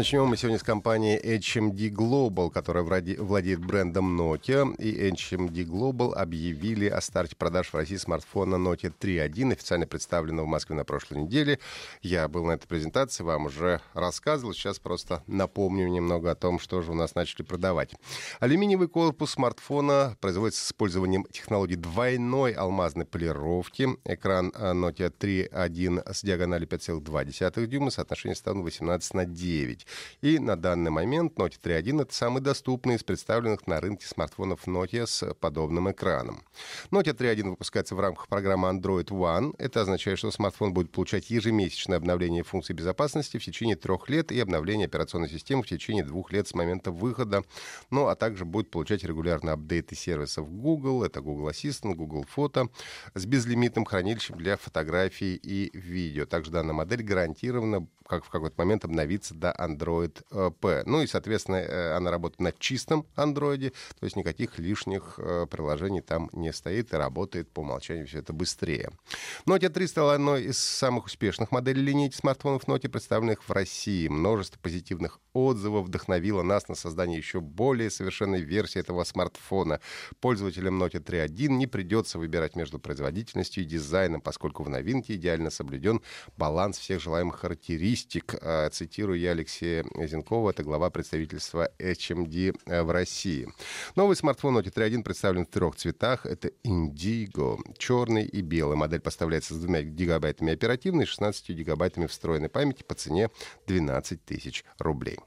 Начнем мы сегодня с компании HMD Global, которая владеет брендом Nokia. И HMD Global объявили о старте продаж в России смартфона Nokia 3.1, официально представленного в Москве на прошлой неделе. Я был на этой презентации, вам уже рассказывал. Сейчас просто напомню немного о том, что же у нас начали продавать. Алюминиевый корпус смартфона производится с использованием технологии двойной алмазной полировки. Экран э, Nokia 3.1 с диагональю 5,2 дюйма, соотношение сторон 18 на 9. И на данный момент Note 3.1 это самый доступный из представленных на рынке смартфонов Nokia с подобным экраном. Note 3.1 выпускается в рамках программы Android One. Это означает, что смартфон будет получать ежемесячное обновление функций безопасности в течение трех лет и обновление операционной системы в течение двух лет с момента выхода. Ну, а также будет получать регулярные апдейты сервисов Google. Это Google Assistant, Google Фото с безлимитным хранилищем для фотографий и видео. Также данная модель гарантированно как в какой-то момент обновится до Android э, P. Ну и, соответственно, э, она работает на чистом Android, то есть никаких лишних э, приложений там не стоит и работает по умолчанию все это быстрее. Note 3 стала одной из самых успешных моделей линейки смартфонов Note, представленных в России. Множество позитивных отзывов вдохновило нас на создание еще более совершенной версии этого смартфона. Пользователям Note 3.1 не придется выбирать между производительностью и дизайном, поскольку в новинке идеально соблюден баланс всех желаемых характеристик цитирую я Алексея Зенкова, это глава представительства HMD э, в России. Новый смартфон Note 3.1 представлен в трех цветах. Это Indigo, черный и белый. Модель поставляется с двумя гигабайтами оперативной и 16 гигабайтами встроенной памяти по цене 12 тысяч рублей.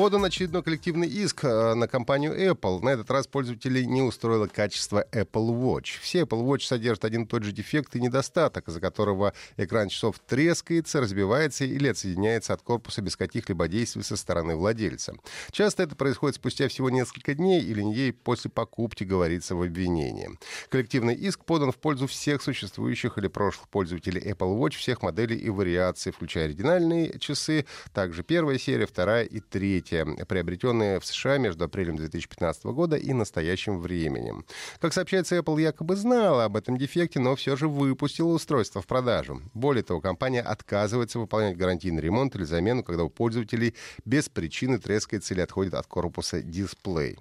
Подан очередной коллективный иск э, на компанию Apple. На этот раз пользователей не устроило качество Apple Watch. Все Apple Watch содержат один и тот же дефект и недостаток, из-за которого экран часов трескается, разбивается или отсоединяется от корпуса без каких-либо действий со стороны владельца. Часто это происходит спустя всего несколько дней или недель после покупки, говорится в обвинении. Коллективный иск подан в пользу всех существующих или прошлых пользователей Apple Watch, всех моделей и вариаций, включая оригинальные часы, также первая серия, вторая и третья десятилетия, приобретенные в США между апрелем 2015 года и настоящим временем. Как сообщается, Apple якобы знала об этом дефекте, но все же выпустила устройство в продажу. Более того, компания отказывается выполнять гарантийный ремонт или замену, когда у пользователей без причины трескается или отходит от корпуса дисплей.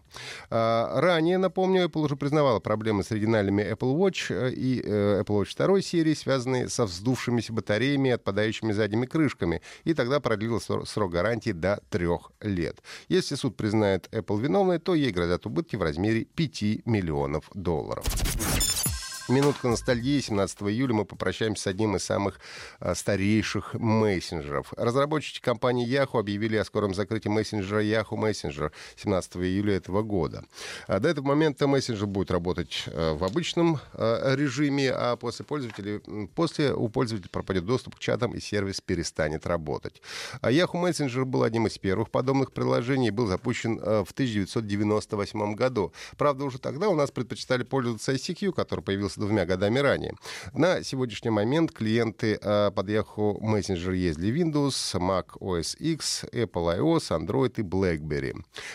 А, ранее, напомню, Apple уже признавала проблемы с оригинальными Apple Watch э, и э, Apple Watch 2 серии, связанные со вздувшимися батареями и отпадающими задними крышками, и тогда продлила срок гарантии до трех лет. Если суд признает Apple виновной, то ей грозят убытки в размере 5 миллионов долларов. Минутка ностальгии. 17 июля мы попрощаемся с одним из самых а, старейших мессенджеров. Разработчики компании Yahoo объявили о скором закрытии мессенджера Yahoo Messenger 17 июля этого года. А до этого момента мессенджер будет работать а, в обычном режиме, а после, пользователей, после у пользователя пропадет доступ к чатам и сервис перестанет работать. Yahoo Messenger был одним из первых подобных приложений и был запущен в 1998 году. Правда, уже тогда у нас предпочитали пользоваться ICQ, который появился двумя годами ранее. На сегодняшний момент клиенты под Yahoo Messenger для Windows, Mac OS X, Apple iOS, Android и BlackBerry.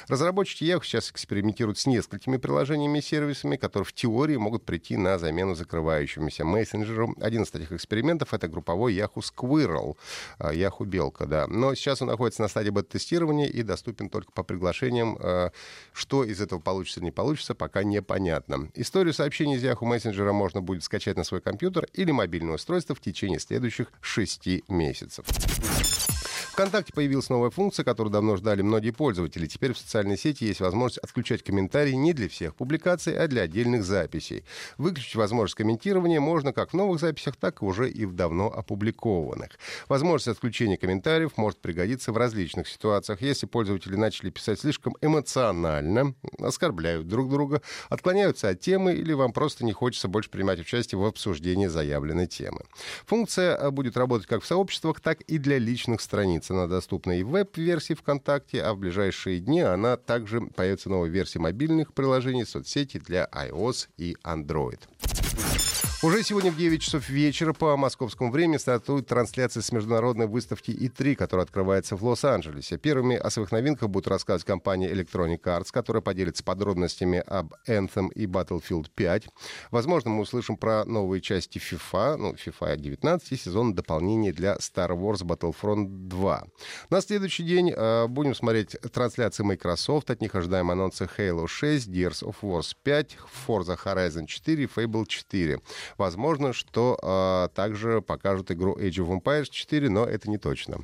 Разработчики Yahoo сейчас экспериментируют с несколькими приложениями и сервисами, которые в теории могут прийти на замену закрывающемуся мессенджеру. Один из таких экспериментов — это групповой Yahoo Squirrel, э, Yahoo Белка, да. Но сейчас он находится на стадии бета-тестирования и доступен только по приглашениям. Э, что из этого получится, не получится, пока непонятно. Историю сообщений из Yahoo Messenger можно будет скачать на свой компьютер или мобильное устройство в течение следующих шести месяцев. ВКонтакте появилась новая функция, которую давно ждали многие пользователи. Теперь в социальной сети есть возможность отключать комментарии не для всех публикаций, а для отдельных записей. Выключить возможность комментирования можно как в новых записях, так и уже и в давно опубликованных. Возможность отключения комментариев может пригодиться в различных ситуациях. Если пользователи начали писать слишком эмоционально, оскорбляют друг друга, отклоняются от темы или вам просто не хочется больше принимать участие в обсуждении заявленной темы. Функция а, будет работать как в сообществах, так и для личных страниц она доступна и в веб-версии ВКонтакте, а в ближайшие дни она также появится новой версии мобильных приложений соцсети для iOS и Android. Уже сегодня в 9 часов вечера по московскому времени стартует трансляция с международной выставки И3, которая открывается в Лос-Анджелесе. Первыми о своих новинках будут рассказывать компания Electronic Arts, которая поделится подробностями об Anthem и Battlefield 5. Возможно, мы услышим про новые части FIFA, ну, FIFA 19 и сезон дополнения для Star Wars Battlefront 2. На следующий день э, будем смотреть трансляции Microsoft. От них ожидаем анонсы Halo 6, Gears of War 5, Forza Horizon 4 и Fable 4. Возможно, что э, также покажут игру Age of Empires 4, но это не точно.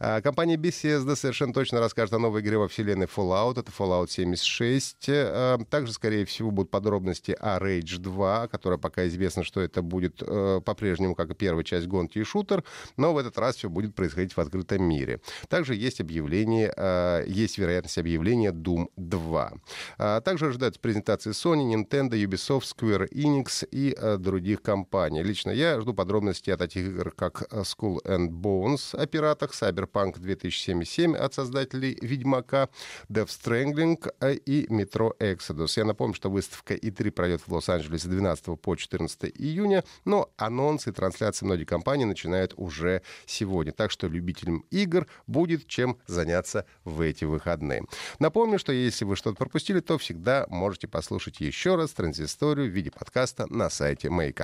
Э, компания Bethesda совершенно точно расскажет о новой игре во вселенной Fallout. Это Fallout 76. Э, также, скорее всего, будут подробности о Rage 2, которая пока известно, что это будет э, по-прежнему, как и первая часть гонки и шутер, но в этот раз все будет происходить в открытом мире. Также есть объявление, э, есть вероятность объявления Doom 2. А также ожидаются презентации Sony, Nintendo, Ubisoft, Square Enix и э, других других компаний. Лично я жду подробностей от таких игр, как э, Skull and Bones о пиратах, Cyberpunk 2077 от создателей Ведьмака, Death Strangling э, и Metro Exodus. Я напомню, что выставка И3 пройдет в Лос-Анджелесе 12 по 14 июня, но анонсы и трансляции многих компаний начинают уже сегодня. Так что любителям игр будет чем заняться в эти выходные. Напомню, что если вы что-то пропустили, то всегда можете послушать еще раз транзисторию в виде подкаста на сайте Маяка.